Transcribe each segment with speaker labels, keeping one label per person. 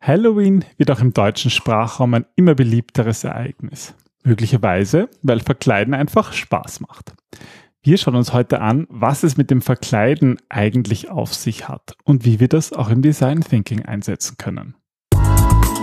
Speaker 1: Halloween wird auch im deutschen Sprachraum ein immer beliebteres Ereignis. Möglicherweise, weil Verkleiden einfach Spaß macht. Wir schauen uns heute an, was es mit dem Verkleiden eigentlich auf sich hat und wie wir das auch im Design Thinking einsetzen können.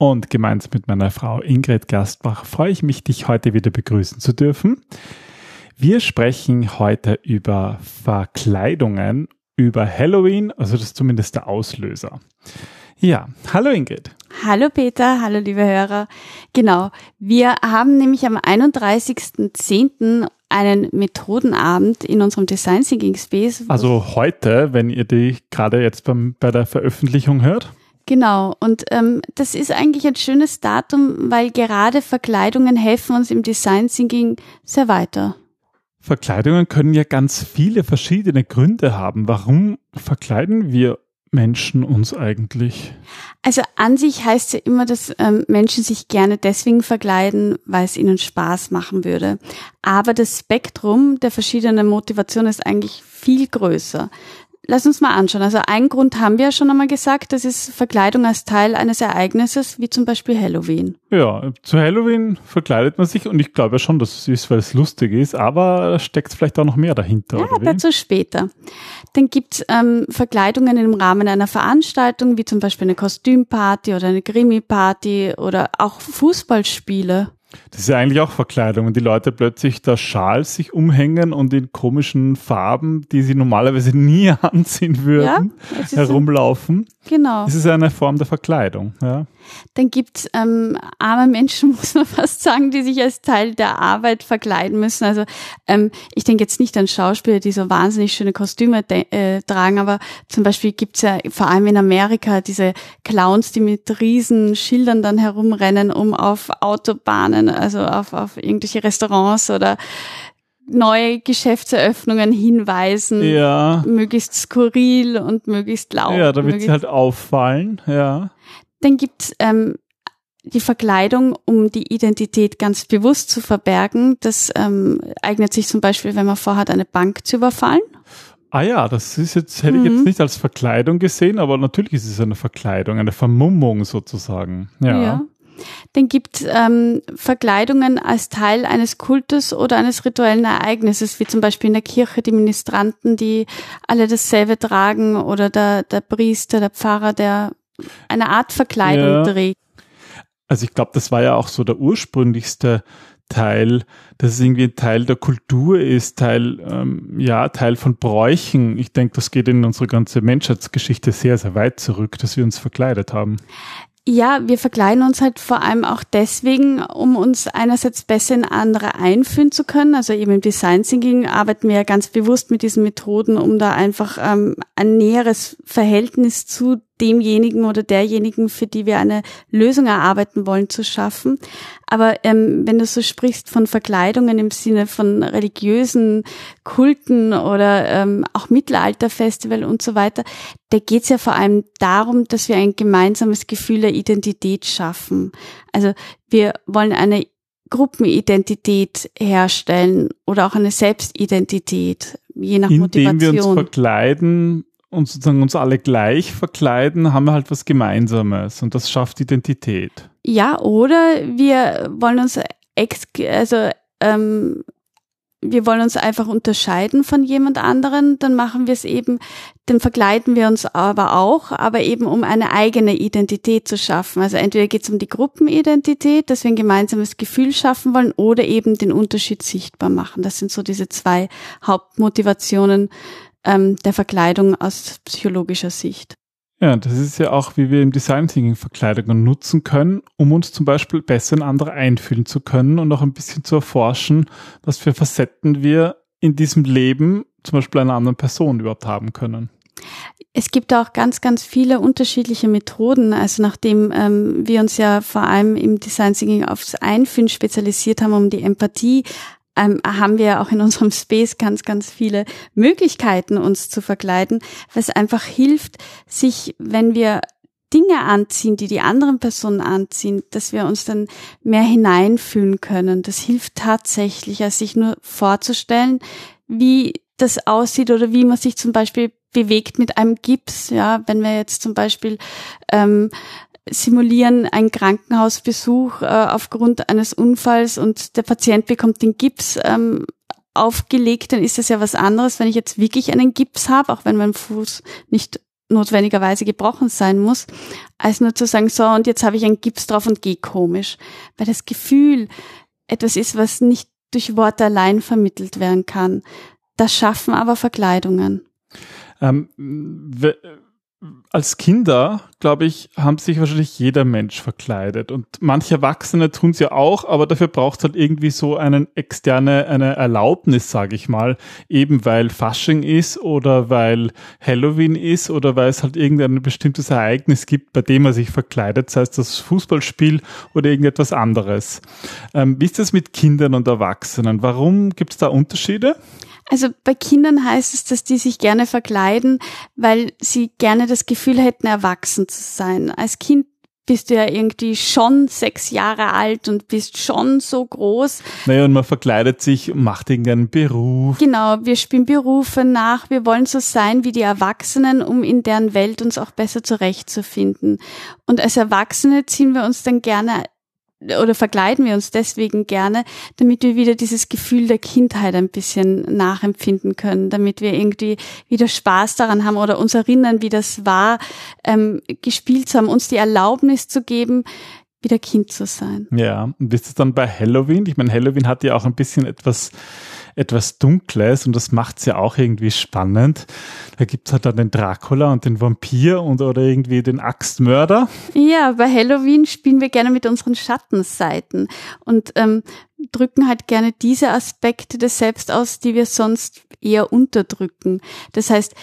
Speaker 1: und gemeinsam mit meiner Frau Ingrid Gerstbach freue ich mich, dich heute wieder begrüßen zu dürfen. Wir sprechen heute über Verkleidungen, über Halloween, also das ist zumindest der Auslöser. Ja, hallo Ingrid.
Speaker 2: Hallo Peter, hallo liebe Hörer. Genau, wir haben nämlich am 31.10. einen Methodenabend in unserem Design Thinking Space.
Speaker 1: Also heute, wenn ihr die gerade jetzt beim, bei der Veröffentlichung hört.
Speaker 2: Genau, und ähm, das ist eigentlich ein schönes Datum, weil gerade Verkleidungen helfen uns im Design Thinking sehr weiter.
Speaker 1: Verkleidungen können ja ganz viele verschiedene Gründe haben. Warum verkleiden wir Menschen uns eigentlich?
Speaker 2: Also an sich heißt es ja immer, dass ähm, Menschen sich gerne deswegen verkleiden, weil es ihnen Spaß machen würde. Aber das Spektrum der verschiedenen Motivationen ist eigentlich viel größer. Lass uns mal anschauen. Also ein Grund haben wir ja schon einmal gesagt, das ist Verkleidung als Teil eines Ereignisses, wie zum Beispiel Halloween.
Speaker 1: Ja, zu Halloween verkleidet man sich und ich glaube ja schon, dass es ist, weil es lustig ist, aber steckt vielleicht auch noch mehr dahinter.
Speaker 2: Ja, dazu später. Dann gibt's ähm, Verkleidungen im Rahmen einer Veranstaltung, wie zum Beispiel eine Kostümparty oder eine Krimi-Party oder auch Fußballspiele.
Speaker 1: Das ist ja eigentlich auch Verkleidung, wenn die Leute plötzlich da Schal sich umhängen und in komischen Farben, die sie normalerweise nie anziehen würden, ja, herumlaufen.
Speaker 2: Genau.
Speaker 1: Das ist eine Form der Verkleidung. Ja.
Speaker 2: Dann gibt's ähm, arme Menschen, muss man fast sagen, die sich als Teil der Arbeit verkleiden müssen. Also ähm, ich denke jetzt nicht an Schauspieler, die so wahnsinnig schöne Kostüme äh, tragen, aber zum Beispiel gibt's ja vor allem in Amerika diese Clowns, die mit riesen Schildern dann herumrennen, um auf Autobahnen, also auf, auf irgendwelche Restaurants oder neue Geschäftseröffnungen hinweisen.
Speaker 1: Ja.
Speaker 2: Möglichst skurril und möglichst laut.
Speaker 1: Ja, damit sie halt auffallen, ja.
Speaker 2: Dann gibt's ähm, die Verkleidung, um die Identität ganz bewusst zu verbergen. Das ähm, eignet sich zum Beispiel, wenn man vorhat, eine Bank zu überfallen.
Speaker 1: Ah ja, das ist jetzt, hätte ich jetzt mhm. nicht als Verkleidung gesehen, aber natürlich ist es eine Verkleidung, eine Vermummung sozusagen. Ja. ja.
Speaker 2: Dann gibt ähm, Verkleidungen als Teil eines Kultes oder eines rituellen Ereignisses, wie zum Beispiel in der Kirche die Ministranten, die alle dasselbe tragen oder der, der Priester, der Pfarrer, der eine Art Verkleidung ja. trägt.
Speaker 1: Also ich glaube, das war ja auch so der ursprünglichste Teil, dass es irgendwie ein Teil der Kultur ist, Teil, ähm, ja, Teil von Bräuchen. Ich denke, das geht in unsere ganze Menschheitsgeschichte sehr, sehr weit zurück, dass wir uns verkleidet haben.
Speaker 2: Ja, wir verkleiden uns halt vor allem auch deswegen, um uns einerseits besser in andere einführen zu können. Also eben im Design Thinking arbeiten wir ja ganz bewusst mit diesen Methoden, um da einfach ähm, ein näheres Verhältnis zu demjenigen oder derjenigen, für die wir eine Lösung erarbeiten wollen, zu schaffen. Aber ähm, wenn du so sprichst von Verkleidungen im Sinne von religiösen Kulten oder ähm, auch Mittelalterfestival und so weiter, da geht es ja vor allem darum, dass wir ein gemeinsames Gefühl der Identität schaffen. Also wir wollen eine Gruppenidentität herstellen oder auch eine Selbstidentität, je nach
Speaker 1: Indem
Speaker 2: Motivation.
Speaker 1: Indem wir uns verkleiden, und sozusagen uns alle gleich verkleiden, haben wir halt was Gemeinsames und das schafft Identität.
Speaker 2: Ja, oder wir wollen uns ex also ähm, wir wollen uns einfach unterscheiden von jemand anderen, dann machen wir es eben, dann verkleiden wir uns aber auch, aber eben um eine eigene Identität zu schaffen. Also entweder geht es um die Gruppenidentität, dass wir ein gemeinsames Gefühl schaffen wollen, oder eben den Unterschied sichtbar machen. Das sind so diese zwei Hauptmotivationen, ähm, der Verkleidung aus psychologischer Sicht.
Speaker 1: Ja, das ist ja auch, wie wir im Design Thinking Verkleidungen nutzen können, um uns zum Beispiel besser in andere einfühlen zu können und auch ein bisschen zu erforschen, was für Facetten wir in diesem Leben, zum Beispiel einer anderen Person überhaupt haben können.
Speaker 2: Es gibt auch ganz, ganz viele unterschiedliche Methoden. Also nachdem ähm, wir uns ja vor allem im Design Thinking aufs Einfühlen spezialisiert haben, um die Empathie, ähm, haben wir auch in unserem Space ganz, ganz viele Möglichkeiten, uns zu verkleiden, was einfach hilft, sich, wenn wir Dinge anziehen, die die anderen Personen anziehen, dass wir uns dann mehr hineinfühlen können. Das hilft tatsächlich, als sich nur vorzustellen, wie das aussieht oder wie man sich zum Beispiel bewegt mit einem Gips. Ja, wenn wir jetzt zum Beispiel ähm, simulieren einen Krankenhausbesuch äh, aufgrund eines Unfalls und der Patient bekommt den Gips ähm, aufgelegt, dann ist das ja was anderes, wenn ich jetzt wirklich einen Gips habe, auch wenn mein Fuß nicht notwendigerweise gebrochen sein muss, als nur zu sagen, so, und jetzt habe ich einen Gips drauf und gehe komisch. Weil das Gefühl etwas ist, was nicht durch Worte allein vermittelt werden kann. Das schaffen aber Verkleidungen.
Speaker 1: Ähm, als Kinder, glaube ich, haben sich wahrscheinlich jeder Mensch verkleidet. Und manche Erwachsene tun es ja auch, aber dafür braucht es halt irgendwie so eine externe, eine Erlaubnis, sage ich mal. Eben weil Fasching ist oder weil Halloween ist oder weil es halt irgendein bestimmtes Ereignis gibt, bei dem man sich verkleidet, sei es das Fußballspiel oder irgendetwas anderes. Ähm, wie ist das mit Kindern und Erwachsenen? Warum gibt es da Unterschiede?
Speaker 2: Also bei Kindern heißt es, dass die sich gerne verkleiden, weil sie gerne das Gefühl hätten, erwachsen zu sein. Als Kind bist du ja irgendwie schon sechs Jahre alt und bist schon so groß.
Speaker 1: Naja, und man verkleidet sich, macht irgendeinen Beruf.
Speaker 2: Genau, wir spielen Berufe nach, wir wollen so sein wie die Erwachsenen, um in deren Welt uns auch besser zurechtzufinden. Und als Erwachsene ziehen wir uns dann gerne oder verkleiden wir uns deswegen gerne, damit wir wieder dieses Gefühl der Kindheit ein bisschen nachempfinden können, damit wir irgendwie wieder Spaß daran haben oder uns erinnern, wie das war, ähm, gespielt zu haben, uns die Erlaubnis zu geben, wieder Kind zu sein.
Speaker 1: Ja, und ist es dann bei Halloween? Ich meine, Halloween hat ja auch ein bisschen etwas etwas Dunkles und das macht's ja auch irgendwie spannend. Da gibt's halt dann den Dracula und den Vampir und oder irgendwie den Axtmörder.
Speaker 2: Ja, bei Halloween spielen wir gerne mit unseren Schattenseiten und ähm, drücken halt gerne diese Aspekte des Selbst aus, die wir sonst eher unterdrücken. Das heißt,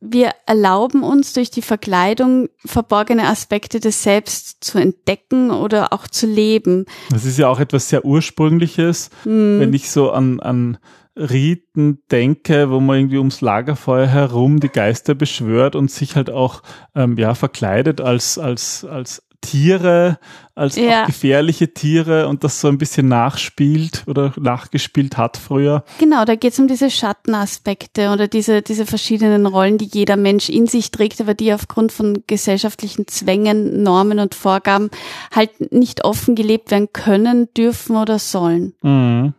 Speaker 2: wir erlauben uns durch die Verkleidung verborgene Aspekte des Selbst zu entdecken oder auch zu leben.
Speaker 1: Das ist ja auch etwas sehr Ursprüngliches, mm. wenn ich so an, an Riten denke, wo man irgendwie ums Lagerfeuer herum die Geister beschwört und sich halt auch ähm, ja verkleidet als als als Tiere, als ja. auch gefährliche Tiere und das so ein bisschen nachspielt oder nachgespielt hat früher.
Speaker 2: Genau, da geht es um diese Schattenaspekte oder diese, diese verschiedenen Rollen, die jeder Mensch in sich trägt, aber die aufgrund von gesellschaftlichen Zwängen, Normen und Vorgaben halt nicht offen gelebt werden können, dürfen oder sollen.
Speaker 1: Mhm.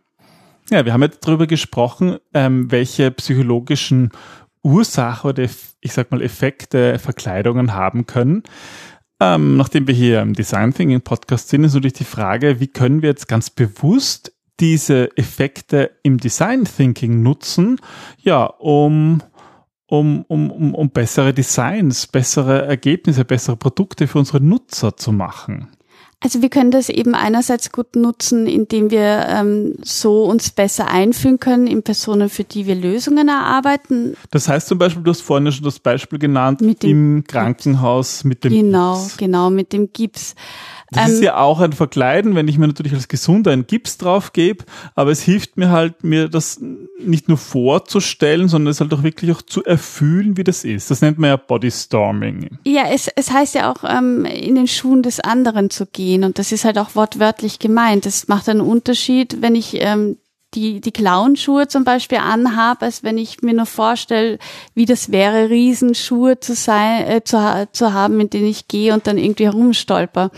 Speaker 1: Ja, wir haben jetzt darüber gesprochen, ähm, welche psychologischen Ursachen oder ich sag mal Effekte Verkleidungen haben können. Ähm, nachdem wir hier im Design Thinking Podcast sind, ist natürlich die Frage, wie können wir jetzt ganz bewusst diese Effekte im Design Thinking nutzen, ja, um um, um, um, um bessere Designs, bessere Ergebnisse, bessere Produkte für unsere Nutzer zu machen.
Speaker 2: Also wir können das eben einerseits gut nutzen, indem wir ähm, so uns besser einfühlen können in Personen, für die wir Lösungen erarbeiten.
Speaker 1: Das heißt zum Beispiel, du hast vorhin schon das Beispiel genannt, mit im Krankenhaus mit dem
Speaker 2: Genau, Gips. genau, mit dem Gips.
Speaker 1: Das ähm, ist ja auch ein Verkleiden, wenn ich mir natürlich als Gesunder einen Gips drauf gebe, aber es hilft mir halt, mir das nicht nur vorzustellen, sondern es halt auch wirklich auch zu erfühlen, wie das ist. Das nennt man ja Body Storming.
Speaker 2: Ja, es, es heißt ja auch, ähm, in den Schuhen des anderen zu gehen und das ist halt auch wortwörtlich gemeint. Das macht einen Unterschied, wenn ich ähm, die, die Clownschuhe zum Beispiel anhabe, als wenn ich mir nur vorstelle, wie das wäre, Riesenschuhe zu sein, äh, zu, zu haben, mit denen ich gehe und dann irgendwie herumstolper.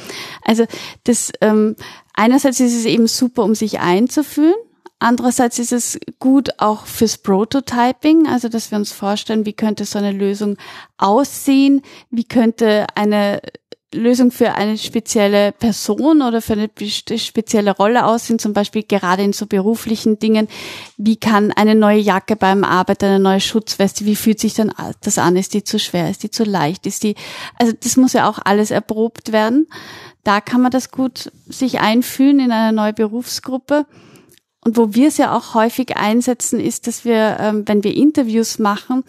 Speaker 2: Also das ähm, einerseits ist es eben super, um sich einzufühlen. Andererseits ist es gut auch fürs Prototyping, also dass wir uns vorstellen, wie könnte so eine Lösung aussehen, wie könnte eine Lösung für eine spezielle Person oder für eine spezielle Rolle aussehen, zum Beispiel gerade in so beruflichen Dingen. Wie kann eine neue Jacke beim Arbeiten, eine neue Schutzweste, wie fühlt sich dann das an? Ist die zu schwer? Ist die zu leicht? Ist die, also das muss ja auch alles erprobt werden. Da kann man das gut sich einfühlen in eine neue Berufsgruppe. Und wo wir es ja auch häufig einsetzen, ist, dass wir, ähm, wenn wir Interviews machen,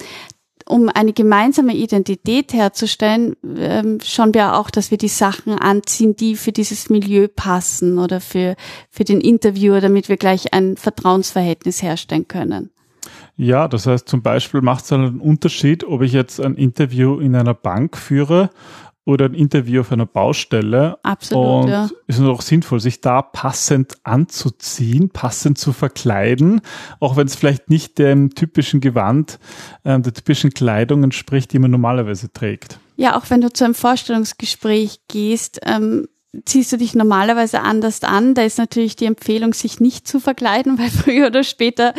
Speaker 2: um eine gemeinsame Identität herzustellen, ähm, schauen wir auch, dass wir die Sachen anziehen, die für dieses Milieu passen oder für, für den Interviewer, damit wir gleich ein Vertrauensverhältnis herstellen können.
Speaker 1: Ja, das heißt zum Beispiel macht es einen Unterschied, ob ich jetzt ein Interview in einer Bank führe oder ein Interview auf einer Baustelle.
Speaker 2: Absolut,
Speaker 1: und
Speaker 2: ja.
Speaker 1: ist es auch sinnvoll, sich da passend anzuziehen, passend zu verkleiden, auch wenn es vielleicht nicht dem typischen Gewand, äh, der typischen Kleidung entspricht, die man normalerweise trägt.
Speaker 2: Ja, auch wenn du zu einem Vorstellungsgespräch gehst, ähm, ziehst du dich normalerweise anders an. Da ist natürlich die Empfehlung, sich nicht zu verkleiden, weil früher oder später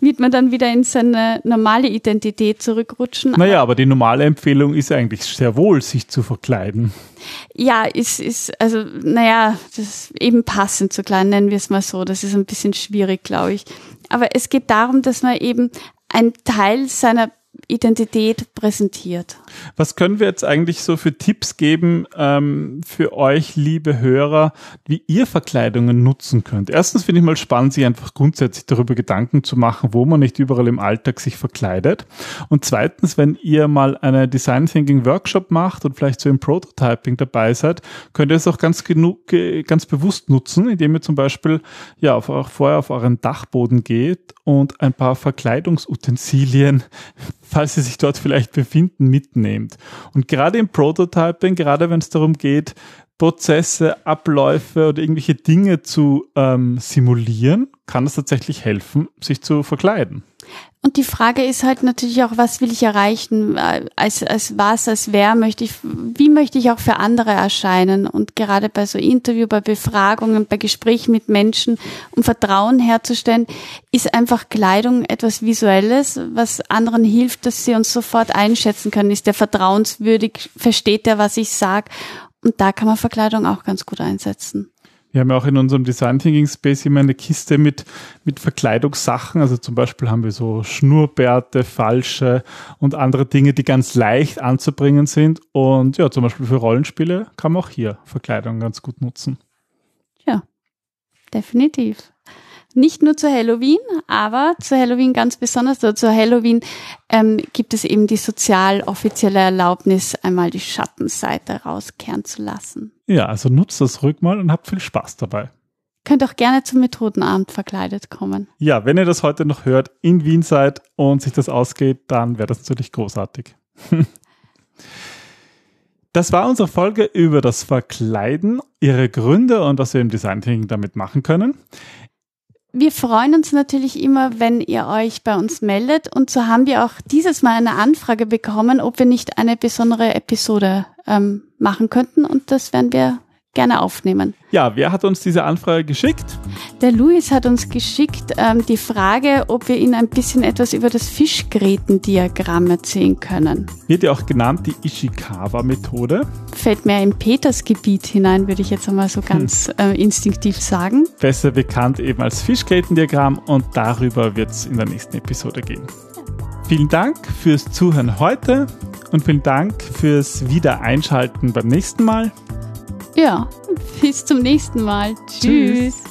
Speaker 2: wird man dann wieder in seine normale Identität zurückrutschen.
Speaker 1: Naja, aber die normale Empfehlung ist eigentlich sehr wohl, sich zu verkleiden.
Speaker 2: Ja, ist, ist, also, naja, das ist eben passend zu klein, nennen wir es mal so. Das ist ein bisschen schwierig, glaube ich. Aber es geht darum, dass man eben ein Teil seiner Identität präsentiert.
Speaker 1: Was können wir jetzt eigentlich so für Tipps geben ähm, für euch, liebe Hörer, wie ihr Verkleidungen nutzen könnt? Erstens finde ich mal spannend, sich einfach grundsätzlich darüber Gedanken zu machen, wo man nicht überall im Alltag sich verkleidet. Und zweitens, wenn ihr mal eine Design Thinking Workshop macht und vielleicht so im Prototyping dabei seid, könnt ihr es auch ganz genug, ganz bewusst nutzen, indem ihr zum Beispiel ja auf, auch vorher auf euren Dachboden geht und ein paar Verkleidungsutensilien falls sie sich dort vielleicht befinden, mitnehmt. Und gerade im Prototyping, gerade wenn es darum geht, Prozesse, Abläufe oder irgendwelche Dinge zu ähm, simulieren, kann es tatsächlich helfen, sich zu verkleiden.
Speaker 2: Und die Frage ist halt natürlich auch, was will ich erreichen? Als, als was, als wer möchte ich, wie möchte ich auch für andere erscheinen? Und gerade bei so Interview, bei Befragungen, bei Gesprächen mit Menschen, um Vertrauen herzustellen, ist einfach Kleidung etwas Visuelles, was anderen hilft, dass sie uns sofort einschätzen können. Ist der vertrauenswürdig? Versteht der, was ich sage? Und da kann man Verkleidung auch ganz gut einsetzen.
Speaker 1: Wir haben ja auch in unserem Design Thinking Space immer eine Kiste mit, mit Verkleidungssachen. Also zum Beispiel haben wir so Schnurrbärte, Falsche und andere Dinge, die ganz leicht anzubringen sind. Und ja, zum Beispiel für Rollenspiele kann man auch hier Verkleidung ganz gut nutzen.
Speaker 2: Ja, definitiv nicht nur zu Halloween, aber zu Halloween ganz besonders, oder zu Halloween ähm, gibt es eben die sozial offizielle Erlaubnis, einmal die Schattenseite rauskehren zu lassen.
Speaker 1: Ja, also nutzt das ruhig mal und habt viel Spaß dabei.
Speaker 2: Könnt auch gerne zum Methodenabend verkleidet kommen.
Speaker 1: Ja, wenn ihr das heute noch hört, in Wien seid und sich das ausgeht, dann wäre das natürlich großartig. Das war unsere Folge über das Verkleiden, ihre Gründe und was wir im Design Thinking damit machen können.
Speaker 2: Wir freuen uns natürlich immer, wenn ihr euch bei uns meldet. Und so haben wir auch dieses Mal eine Anfrage bekommen, ob wir nicht eine besondere Episode ähm, machen könnten. Und das werden wir gerne aufnehmen.
Speaker 1: Ja, wer hat uns diese Anfrage geschickt?
Speaker 2: Der Luis hat uns geschickt ähm, die Frage, ob wir ihn ein bisschen etwas über das Fischgrätendiagramm erzählen können.
Speaker 1: Wird ja auch genannt die Ishikawa-Methode.
Speaker 2: Fällt mehr im Petersgebiet hinein, würde ich jetzt einmal so ganz hm. äh, instinktiv sagen.
Speaker 1: Besser bekannt eben als Fischgrätendiagramm und darüber wird es in der nächsten Episode gehen. Vielen Dank fürs Zuhören heute und vielen Dank fürs Wiedereinschalten beim nächsten Mal.
Speaker 2: Ja, bis zum nächsten Mal. Tschüss. Tschüss.